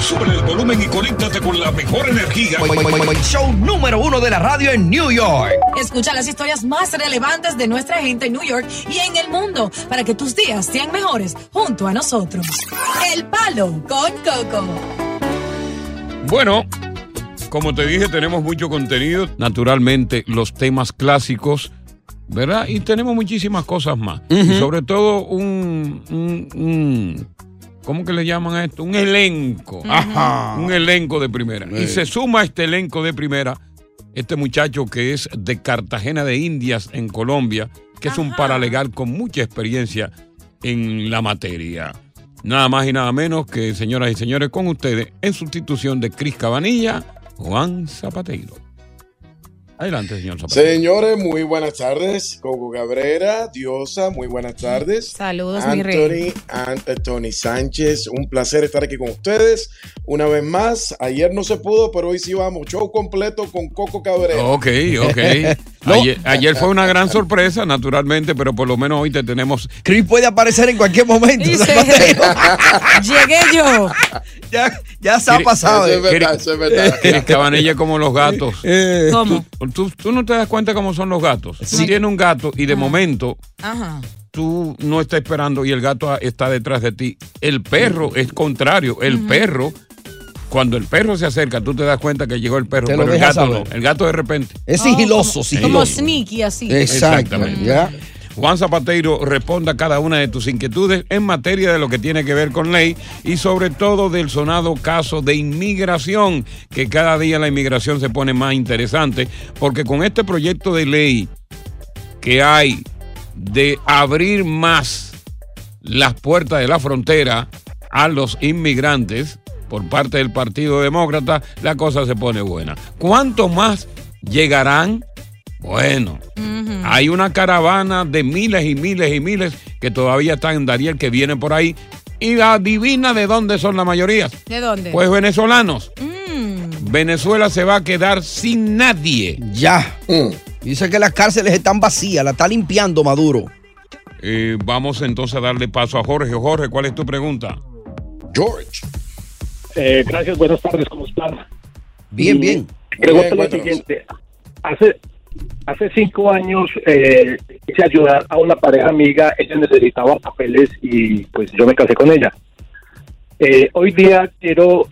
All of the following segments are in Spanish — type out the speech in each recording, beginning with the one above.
Sube el volumen y conéctate con la mejor energía. Show número uno de la radio en New York. Escucha las historias más relevantes de nuestra gente en New York y en el mundo para que tus días sean mejores junto a nosotros. El Palo con Coco. Bueno, como te dije, tenemos mucho contenido. Naturalmente, los temas clásicos, ¿verdad? Y tenemos muchísimas cosas más. Y sobre todo un, un- un- ¿Cómo que le llaman a esto? Un elenco. Ajá. Un elenco de primera. Y Sí. se suma a este elenco de primera este muchacho que es de Cartagena de Indias, en Colombia, que es un paralegal con mucha experiencia en la materia. Nada más y nada menos que, señoras y señores, con ustedes, en sustitución de Cris Cabanilla, Juan Zapateiro. Adelante, señor. Señores, muy buenas tardes. Coco Cabrera, Diosa, muy buenas tardes. Saludos, mi Anthony, rey. Anthony Sánchez, un placer estar aquí con ustedes una vez más. Ayer no se pudo, pero hoy sí vamos. Show completo con Coco Cabrera. Ok, ok. Ayer, ayer fue una gran sorpresa, naturalmente, pero por lo menos hoy te tenemos. Chris puede aparecer en cualquier momento. Llegué yo. ya, ya se ha pasado. Eso es verdad, eso es verdad. Cris Cabanilla como los gatos. Eh, ¿Cómo? Tú, tú no te das cuenta cómo son los gatos. Tú tienes un gato y de momento Ajá. tú no estás esperando y el gato está detrás de ti. El perro es contrario. El perro, cuando el perro se acerca, tú te das cuenta que llegó el perro, pero el gato saber. no. El gato de repente. Es Oh, sigiloso, como- sigiloso. Como sneaky así. Exactamente. ¿ya? Juan Zapateiro responda a cada una de tus inquietudes en materia de lo que tiene que ver con ley y sobre todo del sonado caso de inmigración, que cada día la inmigración se pone más interesante, porque con este proyecto de ley que hay de abrir más las puertas de la frontera a los inmigrantes por parte del Partido Demócrata, la cosa se pone buena. ¿Cuántos más llegarán? Bueno, hay una caravana de miles y miles y miles que todavía están en Dariel, que vienen por ahí. Y adivina de dónde son la mayoría. ¿De dónde? Pues venezolanos. Mm. Venezuela se va a quedar sin nadie. Ya. Dice que las cárceles están vacías, la está limpiando Maduro. Eh, vamos entonces a darle paso a Jorge. Jorge, ¿cuál es tu pregunta? George. Eh, gracias, buenas tardes, ¿cómo están? Bien, bien. Pregunta cuéntanos. siguiente. Hace, hace cinco años eh, quise ayudar a una pareja amiga, ella necesitaba papeles y pues yo me casé con ella. Eh, hoy día quiero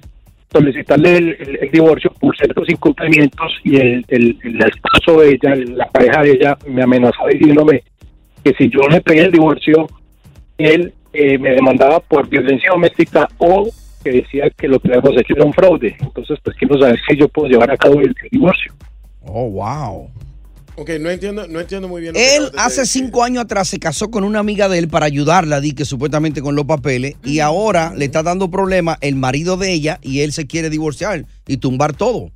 solicitarle el, el- el divorcio por ciertos incumplimientos y el, el, el esposo de ella, la pareja de ella, me amenazaba diciéndome que si yo le pedía el divorcio, él eh, me demandaba por violencia doméstica o que decía que lo que habíamos hecho era un fraude. Entonces, pues quiero saber si yo puedo llevar a cabo el, divorcio. Oh, wow. Ok, no entiendo, no entiendo muy bien. lo que Él hace decir. cinco años atrás se casó con una amiga de él para ayudarla, di que supuestamente con los papeles, y ahora le está dando problemas el marido de ella y él se quiere divorciar y tumbar todo.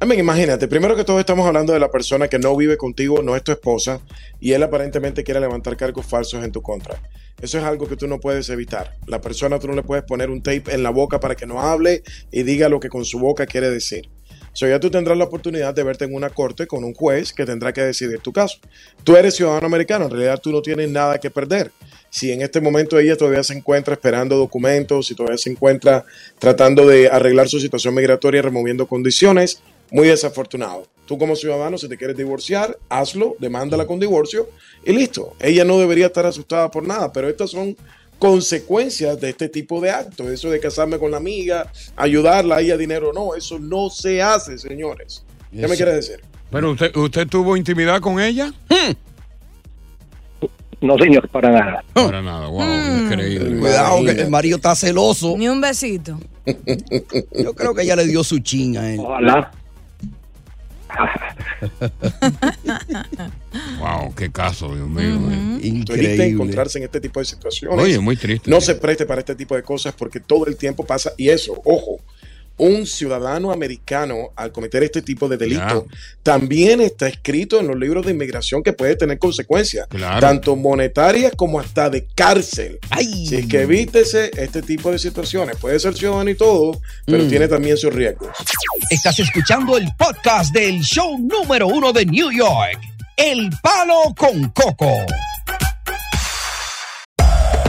I mean, imagínate, primero que todo estamos hablando de la persona que no vive contigo, no es tu esposa, y él aparentemente quiere levantar cargos falsos en tu contra. Eso es algo que tú no puedes evitar. La persona tú no le puedes poner un tape en la boca para que no hable y diga lo que con su boca quiere decir. So ya tú tendrás la oportunidad de verte en una corte con un juez que tendrá que decidir tu caso. Tú eres ciudadano americano, en realidad tú no tienes nada que perder. Si en este momento ella todavía se encuentra esperando documentos, si todavía se encuentra tratando de arreglar su situación migratoria, removiendo condiciones, muy desafortunado. Tú como ciudadano, si te quieres divorciar, hazlo, demándala con divorcio y listo. Ella no debería estar asustada por nada, pero estas son consecuencias de este tipo de actos. Eso de casarme con la amiga, ayudarla a ella dinero, no, eso no se hace, señores. ¿Qué me quieres decir? Pero usted, usted tuvo intimidad con ella? No, señor, para nada. Para nada, wow, increíble. Cuidado, que el marido está celoso. Ni un besito. Yo creo que ella le dio su chin a él. Ojalá. Wow, qué caso, Dios mío. eh. Triste encontrarse en este tipo de situaciones. Oye, muy triste. No se preste para este tipo de cosas porque todo el tiempo pasa. Y eso, ojo, un ciudadano americano al cometer este tipo de delito también está escrito en los libros de inmigración que puede tener consecuencias, Claro. tanto monetarias como hasta de cárcel. Si es que evítese este tipo de situaciones. Puede ser ciudadano y todo, pero Mm. tiene también sus riesgos. Estás escuchando el podcast del show número uno de New York, El Palo con Coco.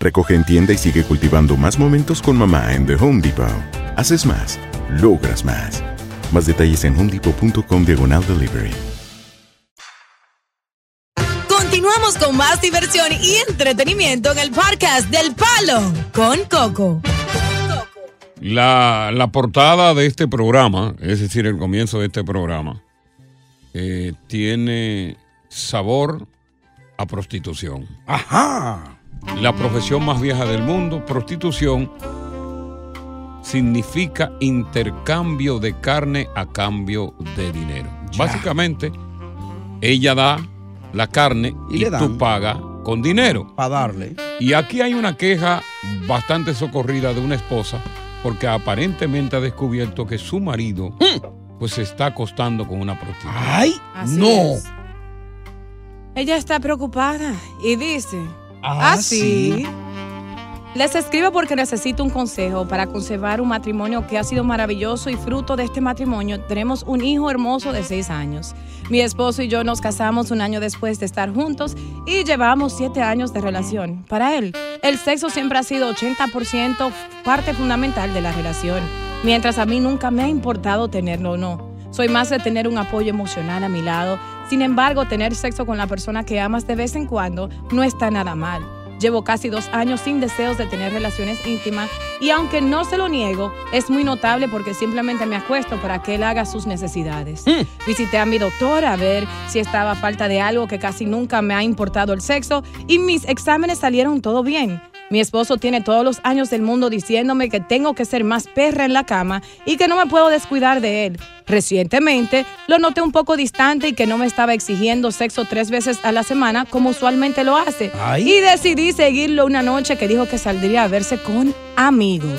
Recoge en tienda y sigue cultivando más momentos con mamá en The Home Depot. Haces más, logras más. Más detalles en homedepot.com diagonal delivery. Continuamos con más diversión y entretenimiento en el podcast del Palo con Coco. La, la portada de este programa, es decir, el comienzo de este programa, eh, tiene sabor a prostitución. Ajá. La profesión más vieja del mundo, prostitución, significa intercambio de carne a cambio de dinero. Básicamente, ella da la carne Y tú pagas con dinero. Para darle. Y aquí hay una queja bastante socorrida de una esposa porque aparentemente ha descubierto que su marido pues se está acostando con una prostituta. ¡Ay! Así no. es. Ella está preocupada y dice, Ah, así. sí. Les escribo porque necesito un consejo para conservar un matrimonio que ha sido maravilloso y fruto de este matrimonio tenemos un hijo hermoso de seis años. Mi esposo y yo nos casamos un año después de estar juntos y llevamos siete años de relación. Para él, el sexo siempre ha sido 80% parte fundamental de la relación, mientras a mí nunca me ha importado tenerlo o no. Soy más de tener un apoyo emocional a mi lado. Sin embargo, tener sexo con la persona que amas de vez en cuando no está nada mal. Llevo casi dos años sin deseos de tener relaciones íntimas y aunque no se lo niego, es muy notable porque simplemente me acuesto para que él haga sus necesidades. Visité a mi doctora a ver si estaba a falta de algo que casi nunca me ha importado el sexo y mis exámenes salieron todo bien. Mi esposo tiene todos los años del mundo diciéndome que tengo que ser más perra en la cama y que no me puedo descuidar de él. Recientemente lo noté un poco distante y que no me estaba exigiendo sexo tres veces a la semana como usualmente lo hace. Y decidí seguirlo una noche que dijo que saldría a verse con amigos.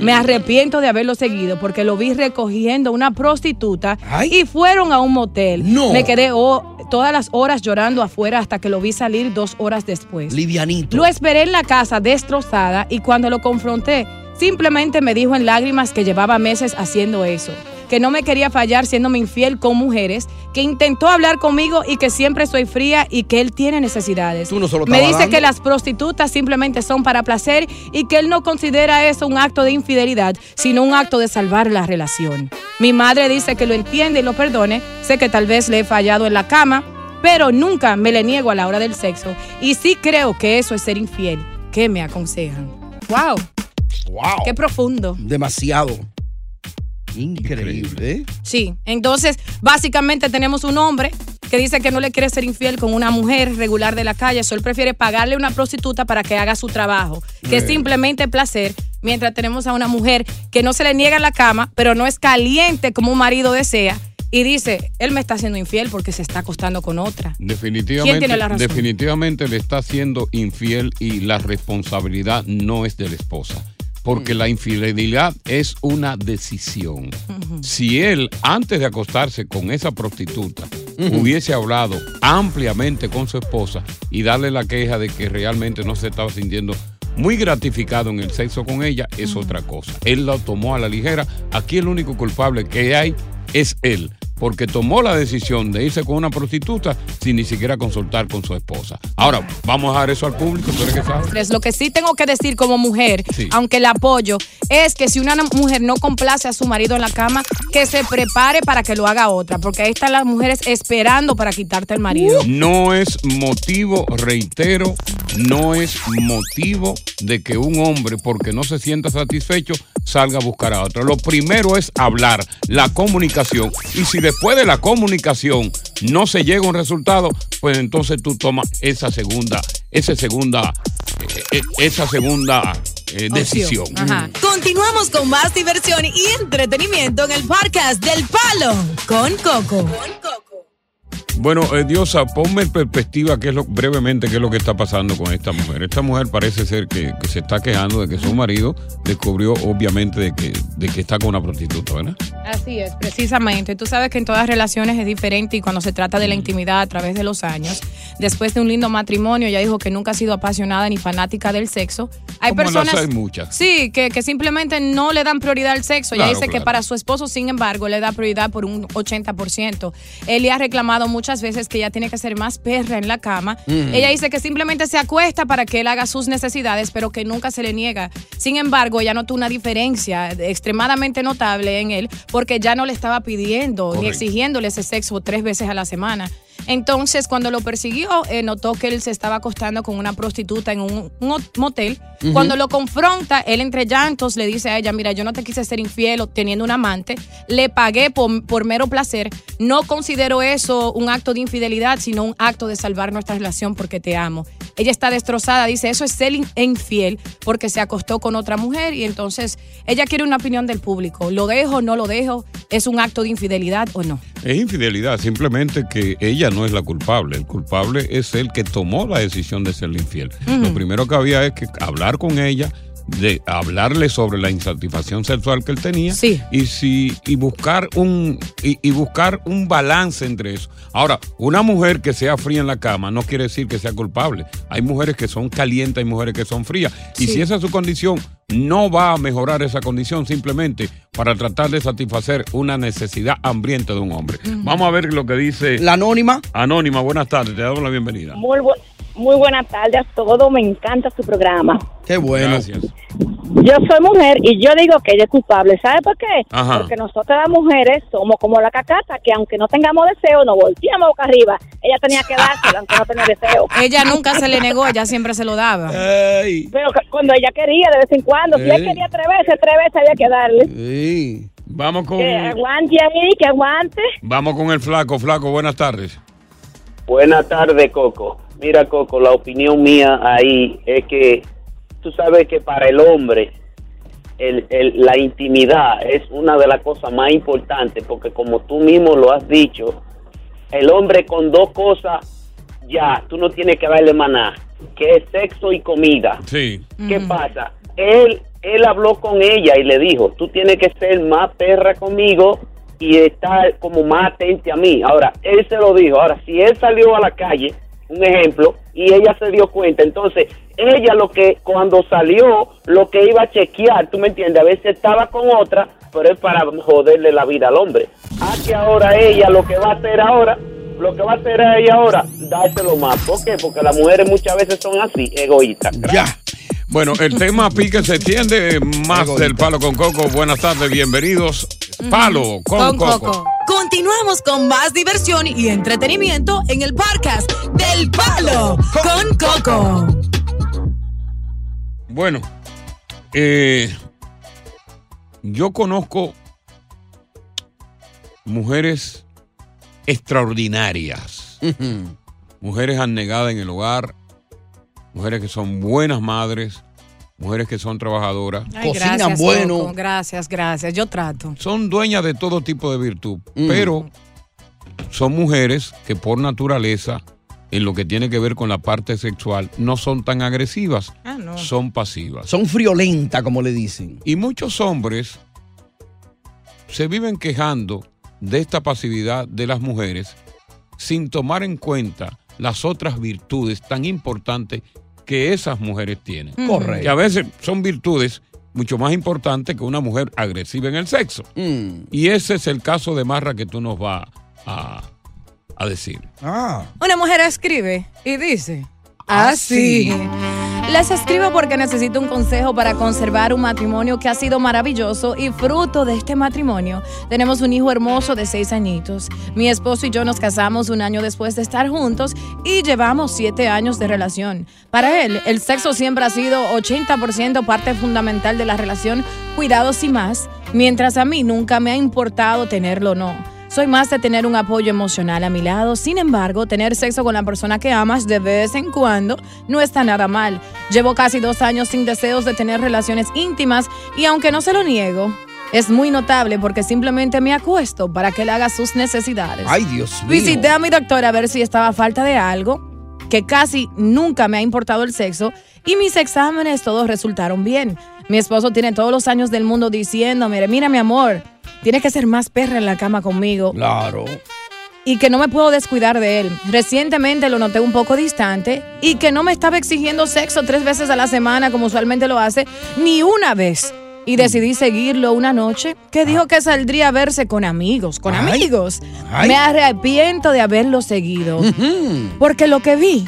Me arrepiento de haberlo seguido porque lo vi recogiendo una prostituta y fueron a un motel. Me quedé oh, todas las horas llorando afuera hasta que lo vi salir dos horas después. Livianito. Lo esperé en la casa destrozada y cuando lo confronté, simplemente me dijo en lágrimas que llevaba meses haciendo eso, que no me quería fallar siéndome infiel con mujeres, que intentó hablar conmigo y que siempre soy fría y que él tiene necesidades. Tú no se lo me dice dando. que las prostitutas simplemente son para placer y que él no considera eso un acto de infidelidad, sino un acto de salvar la relación. Mi madre dice que lo entiende y lo perdone, sé que tal vez le he fallado en la cama, pero nunca me le niego a la hora del sexo y sí creo que eso es ser infiel. ¿Qué me aconsejan? ¡Wow! ¡Wow! ¡Qué profundo! Demasiado. Increíble. ¿eh? Sí, entonces básicamente tenemos un hombre que dice que no le quiere ser infiel con una mujer regular de la calle, solo prefiere pagarle a una prostituta para que haga su trabajo, que es simplemente placer, mientras tenemos a una mujer que no se le niega la cama, pero no es caliente como un marido desea. Y dice, él me está haciendo infiel porque se está acostando con otra. Definitivamente, ¿Quién tiene la razón? definitivamente le está siendo infiel y la responsabilidad no es de la esposa. Porque la infidelidad es una decisión. Si él, antes de acostarse con esa prostituta, hubiese hablado ampliamente con su esposa y darle la queja de que realmente no se estaba sintiendo muy gratificado en el sexo con ella, es otra cosa. Él lo tomó a la ligera. Aquí el único culpable que hay es él. Porque tomó la decisión de irse con una prostituta sin ni siquiera consultar con su esposa. Ahora, vamos a dar eso al público, tú eres que sabes. Tres. Lo que sí tengo que decir como mujer, Sí. aunque la apoyo, es que si una mujer no complace a su marido en la cama, que se prepare para que lo haga otra, porque ahí están las mujeres esperando para quitarte el marido. No es motivo, reitero, no es motivo de que un hombre, porque no se sienta satisfecho, salga a buscar a otro. Lo primero es hablar, la comunicación. Y si después de la comunicación no se llega a un resultado, pues entonces tú tomas esa segunda, esa segunda, eh, eh, esa segunda eh, decisión. Ajá. Continuamos con más diversión y entretenimiento en el podcast del Palo con Coco. Bueno, eh, Diosa, ponme en perspectiva qué es lo, brevemente qué es lo que está pasando con esta mujer. Esta mujer parece ser que, que se está quejando de que su marido descubrió obviamente de que, de que está con una prostituta, ¿verdad? Así es, precisamente. Tú sabes que en todas relaciones es diferente y cuando se trata de la intimidad a través de los años, después de un lindo matrimonio, ella dijo que nunca ha sido apasionada ni fanática del sexo. Hay Como las personas... hay muchas. Sí, que, que simplemente no le dan prioridad al sexo. Ella Claro, dice que para su esposo, sin embargo, le da prioridad por un 80%. Él le ha reclamado muchas veces que ella tiene que ser más perra en la cama. Mm. Ella dice que simplemente se acuesta para que él haga sus necesidades, pero que nunca se le niega. Sin embargo, ella notó una diferencia extremadamente notable en él porque ya no le estaba pidiendo ni Correcto. exigiéndole ese sexo tres veces a la semana. Entonces, cuando lo persiguió, eh, notó que él se estaba acostando con una prostituta en un, motel. Cuando lo confronta, él entre llantos le dice a ella, mira, yo no te quise ser infiel o teniendo un amante, le pagué por, por mero placer, no considero eso un acto de infidelidad, sino un acto de salvar nuestra relación porque te amo. Ella está destrozada, dice, eso es ser in- infiel porque se acostó con otra mujer y entonces ella quiere una opinión del público. ¿Lo dejo, no lo dejo? ¿Es un acto de infidelidad o no? Es infidelidad, simplemente que ella no es la culpable. El culpable es el que tomó la decisión de ser infiel. Lo primero que había es que hablar con ella, de hablarle sobre la insatisfacción sexual que él tenía y si y buscar un y, y buscar un balance entre eso. Ahora, una mujer que sea fría en la cama no quiere decir que sea culpable. Hay mujeres que son calientes, hay mujeres que son frías. Y Sí. si esa es su condición, no va a mejorar esa condición simplemente para tratar de satisfacer una necesidad hambrienta de un hombre. Vamos a ver lo que dice la anónima. Anónima, buenas tardes, te damos la bienvenida. Muy, bu- muy buenas tardes a todos, me encanta su programa. Qué bueno. Gracias. Yo soy mujer y yo digo que ella es culpable. ¿Sabe por qué? Ajá. Porque nosotras las mujeres somos como la cacata, que aunque no tengamos deseo, nos volteamos boca arriba. Ella tenía que dárselo, aunque no tenía deseo. Ella nunca se le negó, ella siempre se lo daba. Pero cuando ella quería, de vez en cuando, si Ey. quería tres veces, tres veces había que darle. Sí. Vamos con Que aguante ahí, que aguante. vamos con el flaco, flaco, buenas tardes. Buenas tardes, Coco. Mira, Coco, la opinión mía ahí es que tú sabes que para el hombre el, el- la intimidad es una de las cosas más importantes porque como tú mismo lo has dicho, el hombre con dos cosas ya, tú no tienes que darle maná, que es sexo y comida. Sí. ¿Qué pasa? Él, él habló con ella y le dijo, tú tienes que ser más perra conmigo y estar como más atente a mí. Ahora, él se lo dijo. Ahora, si él salió a la calle, un ejemplo, y ella se dio cuenta, entonces ella lo que cuando salió, lo que iba a chequear, tú me entiendes, a veces estaba con otra, pero es para joderle la vida al hombre. A que ahora ella lo que va a hacer ahora, lo que va a hacer ella ahora, dárselo más. ¿Por qué? Porque las mujeres muchas veces son así, egoístas. Ya. Bueno, el tema pique se extiende más del palo con coco. Buenas tardes, bienvenidos. Palo con, coco. Continuamos con más diversión y entretenimiento en el podcast del Palo con Coco. Bueno, eh, yo conozco mujeres extraordinarias, mujeres anegadas en el hogar, mujeres que son buenas madres, mujeres que son trabajadoras, Ay, gracias, Coco. Gracias, gracias. Yo trato. son dueñas de todo tipo de virtud, pero son mujeres que por naturaleza, en lo que tiene que ver con la parte sexual, no son tan agresivas, son pasivas. Son friolentas, como le dicen. Y muchos hombres se viven quejando de esta pasividad de las mujeres sin tomar en cuenta las otras virtudes tan importantes que esas mujeres tienen. Mm. Correcto. Que a veces son virtudes mucho más importantes que una mujer agresiva en el sexo. Mm. Y ese es el caso de Marra que tú nos vas a, a decir. Ah. Una mujer escribe y dice Ah, así. Les escribo porque necesito un consejo para conservar un matrimonio que ha sido maravilloso y fruto de este matrimonio. Tenemos un hijo hermoso de seis añitos. Mi esposo y yo nos casamos un año después de estar juntos y llevamos siete años de relación. Para él, el sexo siempre ha sido 80% parte fundamental de la relación, cuidados y más, mientras a mí nunca me ha importado tenerlo o no. Soy más de tener un apoyo emocional a mi lado. Sin embargo, tener sexo con la persona que amas de vez en cuando no está nada mal. Llevo casi dos años sin deseos de tener relaciones íntimas y aunque no se lo niego, es muy notable porque simplemente me acuesto para que él haga sus necesidades. Ay, Dios mío. Visité a mi doctora a ver si estaba a falta de algo, que casi nunca me ha importado el sexo, y mis exámenes todos resultaron bien. Mi esposo tiene todos los años del mundo diciéndome, mira mi amor, tienes que ser más perra en la cama conmigo. Claro. Y que no me puedo descuidar de él. Recientemente lo noté un poco distante y que no me estaba exigiendo sexo tres veces a la semana como usualmente lo hace, ni una vez. Y decidí seguirlo una noche que dijo que saldría a verse con amigos, con Ay. amigos. Ay. Me arrepiento de haberlo seguido. Porque lo que vi,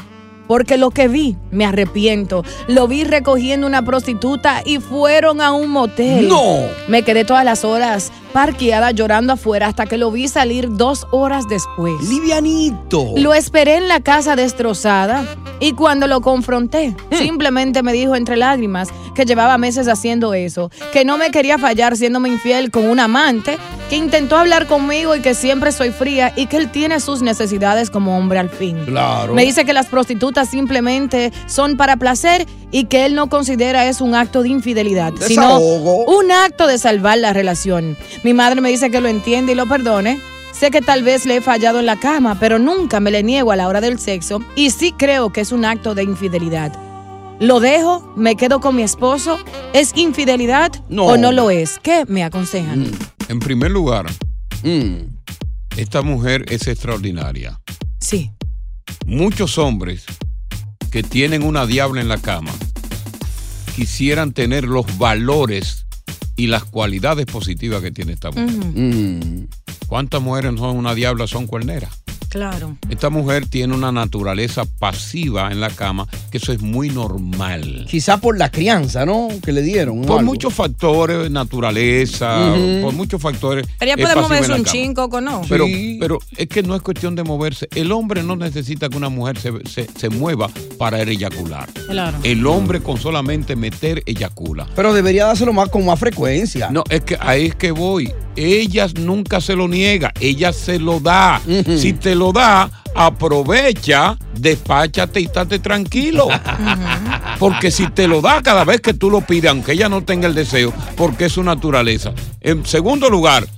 porque lo que vi, me arrepiento. Lo vi recogiendo una prostituta y fueron a un motel. No. Me quedé todas las horas parqueada llorando afuera hasta que lo vi salir dos horas después. Livianito. Lo esperé en la casa destrozada y cuando lo confronté, simplemente me dijo entre lágrimas que llevaba meses haciendo eso, que no me quería fallar siéndome infiel con un amante, que intentó hablar conmigo y que siempre soy fría y que él tiene sus necesidades como hombre al fin. Claro. Me dice que las prostitutas simplemente son para placer y que él no considera es un acto de infidelidad, sino un acto de salvar la relación. Mi madre me dice que lo entiende y lo perdone. Sé que tal vez le he fallado en la cama, pero nunca me le niego a la hora del sexo y sí creo que es un acto de infidelidad. ¿Lo dejo? ¿Me quedo con mi esposo? ¿Es infidelidad No. o no lo es? ¿Qué me aconsejan? En primer lugar, Mm. esta mujer es extraordinaria. Sí. Muchos hombres que tienen una diabla en la cama quisieran tener los valores y las cualidades positivas que tiene esta mujer. Mm. ¿Cuántas mujeres no son una diabla, son cuerneras? Claro. Esta mujer tiene una naturaleza pasiva en la cama, que eso es muy normal. Quizá por la crianza, ¿no? Que le dieron. Por algo. muchos factores, naturaleza, por muchos factores. Pero es puede moverse un chingo o no. Pero, pero es que no es cuestión de moverse. El hombre no necesita que una mujer se, se- se mueva para eyacular. Claro. El hombre con solamente meter eyacula. Pero debería dárselo más con más frecuencia. No, es que ahí es que voy. Ella nunca se lo niega, ella se lo da. Si te lo da, aprovecha, despáchate y estate tranquilo. Porque si te lo da cada vez que tú lo pides, aunque ella no tenga el deseo, porque es su naturaleza. En segundo lugar,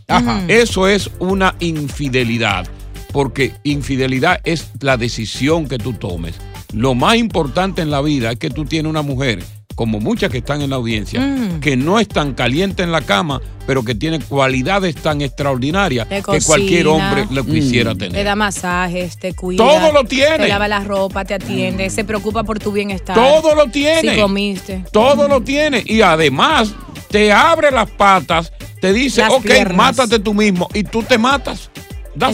eso es una infidelidad. Porque infidelidad es la decisión que tú tomes. Lo más importante en la vida es que tú tienes una mujer, como muchas que están en la audiencia, Mm. que no es tan caliente en la cama, pero que tiene cualidades tan extraordinarias Te que cualquier hombre lo quisiera tener. Te da masajes, te cuida. Todo lo tiene. Te lava la ropa, te atiende, se preocupa por tu bienestar. Todo lo tiene. Si comiste. Todo lo tiene. Y además te abre las patas, te dice, Las ok, piernas. mátate tú mismo. Y tú te matas. No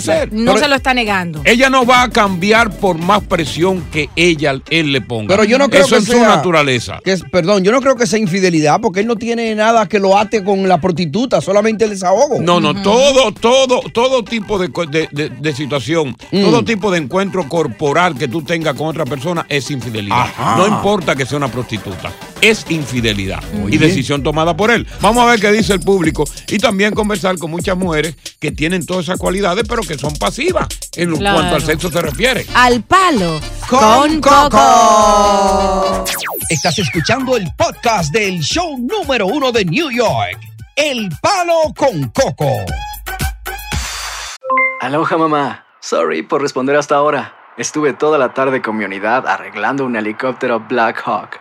Pero se lo está negando. Ella no va a cambiar por más presión que ella, él le ponga. Pero yo no creo Eso que es su sea- naturaleza. Que es- perdón, yo no creo que sea infidelidad porque él no tiene nada que lo ate con la prostituta, solamente el desahogo. No, no, todo, todo, todo tipo de, de- de- de situación, Mm. todo tipo de encuentro corporal que tú tengas con otra persona es infidelidad. Ajá. No importa que sea una prostituta, es infidelidad Muy y bien. decisión tomada por él. Vamos a ver qué dice el público y también conversar con muchas mujeres que tienen todas esas cualidades, pero que son pasivas en Claro. cuanto al sexo se refiere. Al palo con, Coco. Estás escuchando el podcast del show número uno de New York, El Palo con Coco. Aloha mamá. Sorry por responder hasta ahora. Estuve toda la tarde con mi unidad arreglando un helicóptero Black Hawk.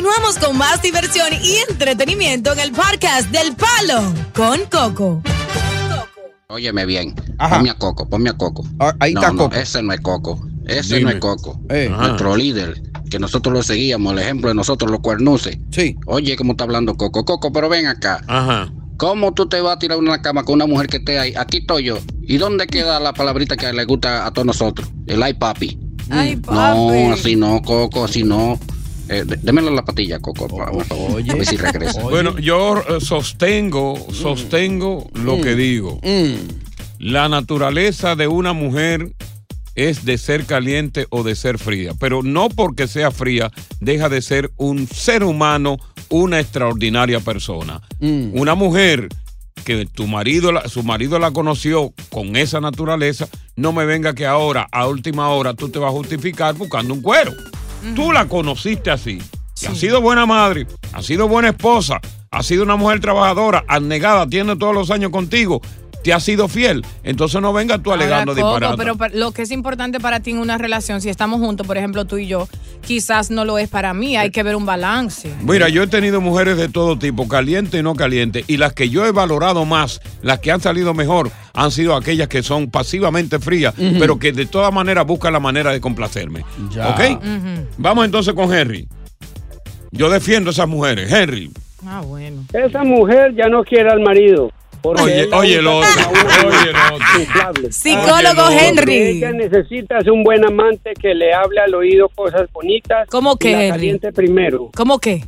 Continuamos con más diversión y entretenimiento en el podcast del Palo con Coco. Óyeme bien, ponme a Coco, ponme a Coco. ahí no, está no, Coco. ese no es Coco, ese Dime. no es Coco. Eh. Nuestro líder, que nosotros lo seguíamos, el ejemplo de nosotros los cuernuces. Sí. Oye, ¿cómo está hablando Coco? Coco, pero ven acá. Ajá. ¿Cómo tú te vas a tirar una cama con una mujer que esté ahí? Aquí estoy yo. ¿Y dónde queda la palabrita que le gusta a todos nosotros? El ay papi. Ay, No, papi. así no, Coco, así no. Eh, dé- démelo la patilla, Coco, por favor. A ver si regresa. Bueno, yo eh, sostengo, sostengo lo que digo. La naturaleza de una mujer es de ser caliente o de ser fría, pero no porque sea fría deja de ser un ser humano, una extraordinaria persona. Una mujer que tu marido, su marido la conoció con esa naturaleza, no me venga que ahora, a última hora, tú te vas a justificar buscando un cuero. Tú la conociste así. Y ha sido buena madre, ha sido buena esposa, ha sido una mujer trabajadora, abnegada, tiene todos los años contigo, te ha sido fiel. Entonces no vengas tú alegando disparate. pero lo que es importante para ti en una relación, si estamos juntos, por ejemplo, tú y yo, quizás no lo es para mí. Hay que ver un balance. Mira, yo he tenido mujeres de todo tipo, caliente y no caliente, y las que yo he valorado más, las que han salido mejor, han sido aquellas que son pasivamente frías, pero que de todas maneras buscan la manera de complacerme. Ya. ¿Ok? Vamos entonces con Henry. Yo defiendo a esas mujeres. Henry. Ah, bueno. Esa mujer ya no quiere al marido. Porque Oye, oye, el otro, oye, el otro. inflable. Psicólogo Lo que Henry. Ella necesita es un buen amante que le hable al oído cosas bonitas. ¿Cómo y que, la Henry? caliente primero. ¿Cómo qué?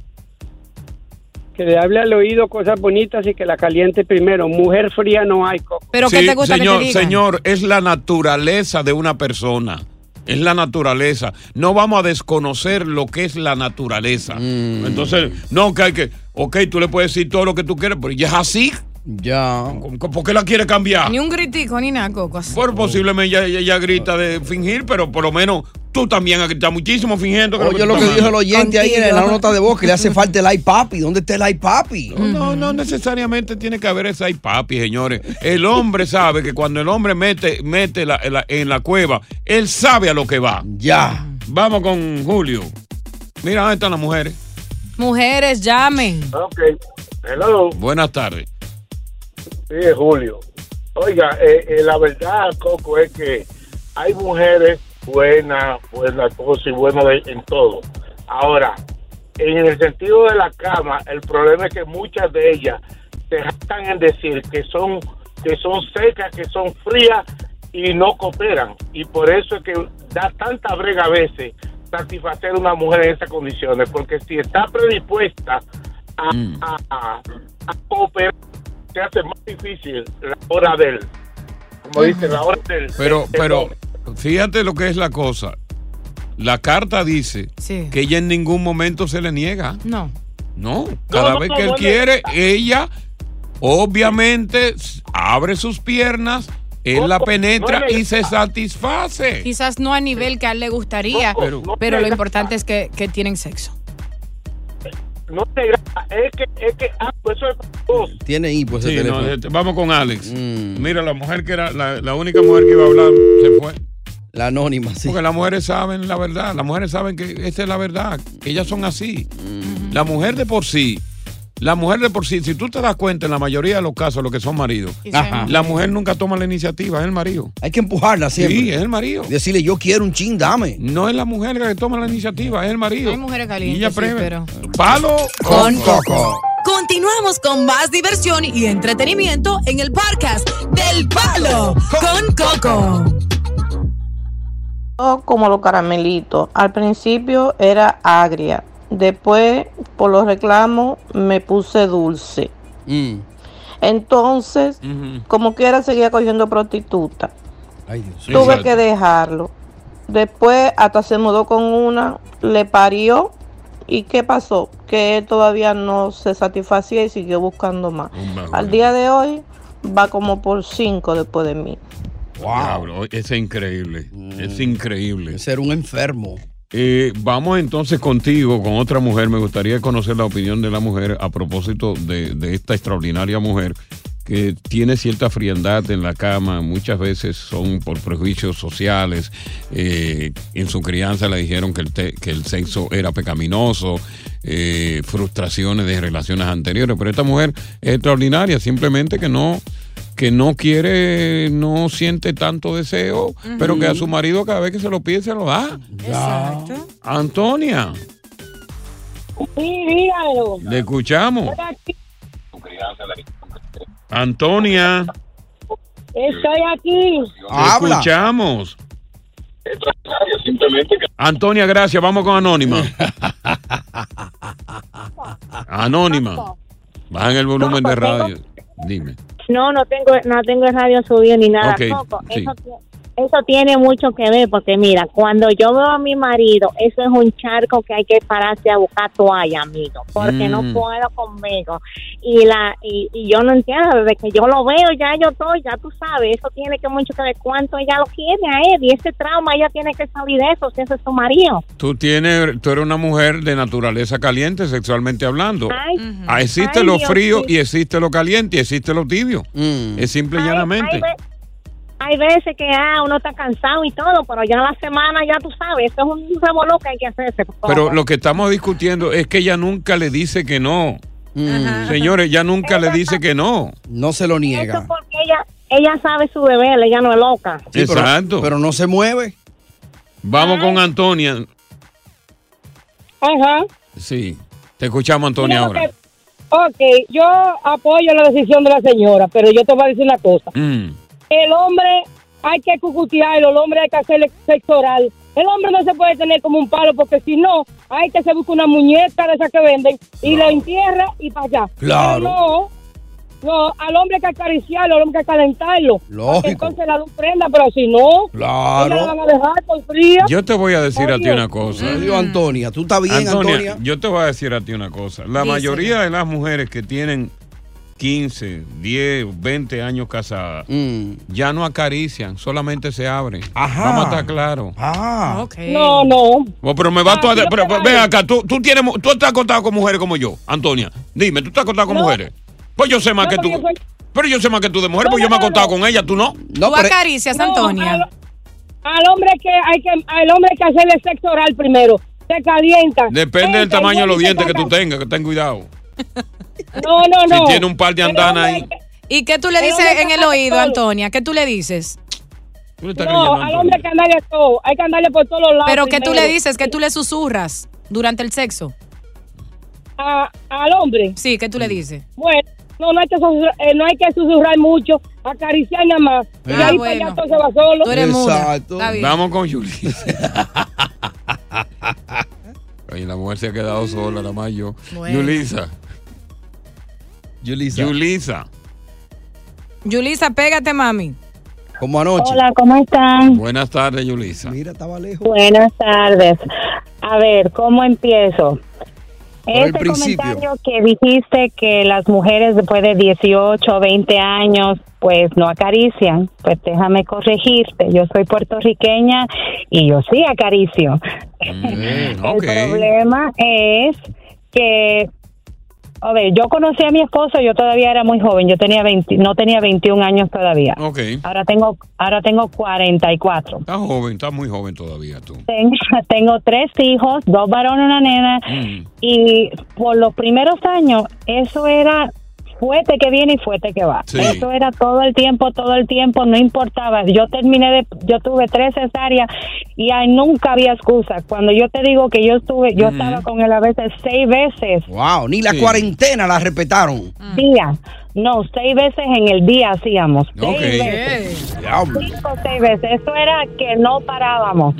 Que le hable al oído cosas bonitas y que la caliente primero. Mujer fría no hay, Coco. Sí, señor, Señor, es la naturaleza de una persona. Es la naturaleza. No vamos a desconocer lo que es la naturaleza. Mm. Entonces, no que hay que. Ok, tú le puedes decir todo lo que tú quieres, pero ya es así. Ya. ¿Por qué la quiere cambiar? Ni un gritico ni nada, Coco. así. Por posiblemente ella, ella- grita de fingir, pero por lo menos tú también has gritado muchísimo fingiendo. Oye, tú lo que dijo el oyente ahí en la nota de voz, que le hace falta el iPapi. ¿Dónde está el iPapi? No, no, no necesariamente tiene que haber ese ay papi, señores. El hombre sabe que cuando el hombre mete, mete la- la- en la cueva, él sabe a lo que va. Ya. Vamos con Julio. Mira, ¿dónde están las mujeres? Mujeres, llamen. Ok. Hello. Buenas tardes. Sí, es Julio. Oiga, eh, eh, la verdad, Coco, es que hay mujeres buenas, buenas cosas y buenas en todo. Ahora, en el sentido de la cama, el problema es que muchas de ellas se jactan en decir que son que son secas, que son frías y no cooperan. Y por eso es que da tanta brega a veces satisfacer a una mujer en esas condiciones, porque si está predispuesta a, a- a- a cooperar, se hace más difícil la hora del, como dice, la hora del... Pero, del- pero, fíjate lo que es la cosa. La carta dice que ella en ningún momento se le niega. No. No, cada no, vez no, que él no, quiere, ella obviamente abre sus piernas, él la penetra y se satisface. Quizás no a nivel que a él le gustaría, Pero- pero, lo importante es que, que tienen sexo. No te grata, es que, es que, ah, pues eso es. Tiene hipo ese Sí, no, teléfono. este, vamos con Alex. Mm. Mira, la mujer que era la, la única mujer que iba a hablar se fue. La anónima, sí. Porque las mujeres saben la verdad. Las mujeres saben que esa es la verdad. Que ellas son así. Mm. La mujer de por sí. La mujer de por sí, si tú te das cuenta en la mayoría de los casos, los que son maridos, Ajá. la mujer nunca toma la iniciativa, es el marido. Hay que empujarla siempre. Sí, es el marido. Decirle, yo quiero un chin, dame. No es la mujer la que toma la iniciativa, es el marido. Hay mujeres Y calientes, ella sí, pero... Palo Con Coco. Continuamos con más diversión y entretenimiento en el podcast del Palo con Coco. Como los caramelitos. Al principio era agria. Después, por los reclamos, me puse dulce. Mm. Entonces, como quiera, seguía cogiendo prostituta. Tuve que dejarlo. Después, hasta se mudó con una, le parió. ¿Y qué pasó? Que él todavía no se satisfacía y siguió buscando más. Al día de hoy, va como por cinco después de mí. Wow. es increíble. Es increíble. Mm. Ser un enfermo. Eh, vamos entonces contigo, con otra mujer. Me gustaría conocer la opinión de la mujer a propósito de, esta extraordinaria mujer que tiene cierta frialdad en la cama. Muchas veces son por prejuicios sociales. Eh, en su crianza le dijeron que el, te- que el sexo era pecaminoso. eh, frustraciones de relaciones anteriores. Pero esta mujer es extraordinaria. Simplemente que no que no quiere, no siente tanto deseo, pero que a su marido cada vez que se lo pide se lo da. Exacto. Antonia, Sí, dígalo. le escuchamos. Antonia, Estoy aquí. te escuchamos. Antonia, gracias. Vamos con Anónima. Anónima. Bajan el volumen de radio. Dime. No, no tengo, no tengo el radio subido ni nada. Ok, Coco, sí. eso, eso tiene mucho que ver porque mira, cuando yo veo a mi marido, eso es un charco que hay que pararse a buscar toalla, amigo, porque no Mm. puedo conmigo. Y la y, y yo no entiendo, desde que yo lo veo, ya yo estoy, ya tú sabes, eso tiene que mucho que ver cuánto ella lo quiere a él y ese trauma ella tiene que salir de eso, si ese es su marido. Tú tienes, tú eres una mujer de naturaleza caliente, sexualmente hablando. Ay, Ah, existe Ay, lo Dios frío y existe lo caliente y existe lo tibio. Mm. Es simple y llanamente. Ve- hay veces que ah, uno está cansado y todo, pero ya la semana, ya tú sabes, eso es un revolú que hay que hacerse. Pero lo que estamos discutiendo es que ella nunca le dice que no. Señores, ella nunca le dice que no. No se lo Eso niega. porque ella, ella sabe su deber, ella no es loca. Sí, Exacto. Pero no se mueve. Vamos con Antonia. Ajá. Sí. Te escuchamos, Antonia, Mira, ahora. ok, Ok, yo apoyo la decisión de la señora, pero yo te voy a decir una cosa. Mm. El hombre hay que cucutearlo, el hombre hay que hacerle sexo oral. El hombre no se puede tener como un palo porque si no, hay que se busca una muñeca de esas que venden y la entierra y para allá. Claro. Pero no, no, al hombre hay que acariciarlo, al hombre hay que calentarlo. Lógico. Entonces la luz prenda, pero si no, Claro. la van a dejar por fría. Yo te voy a decir a ti una cosa. Antonia. ¿Tú estás bien, Antonia? Yo te voy a decir a ti una cosa. La Díselo. mayoría de las mujeres que tienen 15, 10, 20 años casadas, ya no acarician, solamente se abren. Vamos a estar claros. Ah. No, no. Oh, pero me vas Ah, tú a... Pero, ven acá, tú, tú, tienes, tú estás acostado con mujeres como yo, Antonia. Dime, ¿tú estás acostado con No. mujeres? Pues yo sé más No, que tú. porque yo soy- Pero yo sé más que tú de mujer, No, porque yo no, me he no, acostado no. con ella, tú no. Tú acaricias, No, Antonia. Al, al hombre que hay que al hombre hay que hacerle sexo oral primero. te calienta. Depende del tamaño de los dientes que tú tengas, que ten cuidado. No, no, no. Si tiene un par de andanas ahí. ¿Y qué tú le dices en el oído, todo. Antonia? ¿Qué tú le dices? No, al hombre hay que andarle todo. Hay que andarle por todos lados. Pero ¿qué tú le dices? ¿Qué tú le susurras durante el sexo? A- al hombre. Sí, ¿qué tú le dices? Bueno, no, no hay que susurrar, eh, no hay que susurrar mucho, acariciar nada más. y Ah, ahí bueno. para allá todo se va solo. Tú eres bien. Vamos con Yulisa. Oye, la mujer se ha quedado sola, la más yo. Bueno. Yulisa. Yulisa. Yulisa. Yulisa, pégate, mami. Como anoche. Hola, ¿cómo están? Buenas tardes, Yulisa. Mira, estaba lejos. Buenas tardes. A ver, ¿cómo empiezo? principio. comentario que dijiste que las mujeres después de 18 o 20 años pues no acarician, pues déjame corregirte. Yo soy puertorriqueña y yo sí acaricio. Mm, El problema es que, a ver, yo conocí a mi esposo, yo todavía era muy joven, yo tenía 20, no tenía 21 años todavía. Ok. Ahora tengo, ahora tengo 44. Estás joven, estás muy joven todavía tú. Tengo, tengo tres hijos, dos varones y una nena, Mm. y por los primeros años eso era fuerte que viene y fuerte que va. Sí. Eso era todo el tiempo, todo el tiempo, no importaba. Yo terminé de, yo tuve tres cesáreas y ahí nunca había excusa. Cuando yo te digo que yo estuve, yo estaba con él a veces seis veces Wow, ni la Sí. cuarentena la respetaron. día. No, seis veces en el día hacíamos. Seis Ok. veces. Cinco, seis veces. Eso era que no parábamos.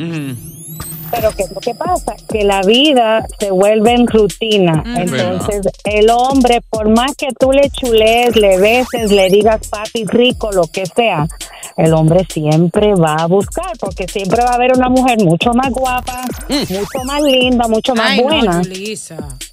Pero que lo que pasa que la vida se vuelve en rutina. Entonces, el hombre, por más que tú le chulees, le beses, le digas papi rico, lo que sea, el hombre siempre va a buscar, porque siempre va a haber una mujer mucho más guapa, mucho más linda, mucho más Ay, no, buena.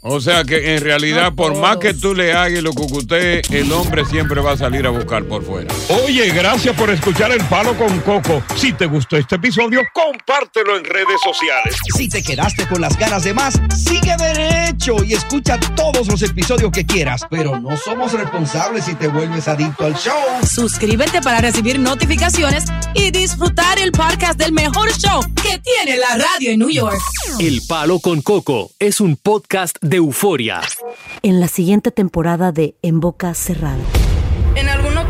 O sea que en realidad, por más que tú le hagas y lo cucutee, el hombre siempre va a salir a buscar por fuera. Oye, gracias por escuchar El Palo con Coco. Si te gustó este episodio, compártelo en redes sociales. Si te quedaste con las ganas de más, sigue derecho y escucha todos los episodios que quieras. Pero no somos responsables si te vuelves adicto al show. Suscríbete para recibir notificaciones y disfrutar el podcast del mejor show que tiene la radio en New York. El Palo con Coco es un podcast de euforia. En la siguiente temporada de En Boca Cerrada.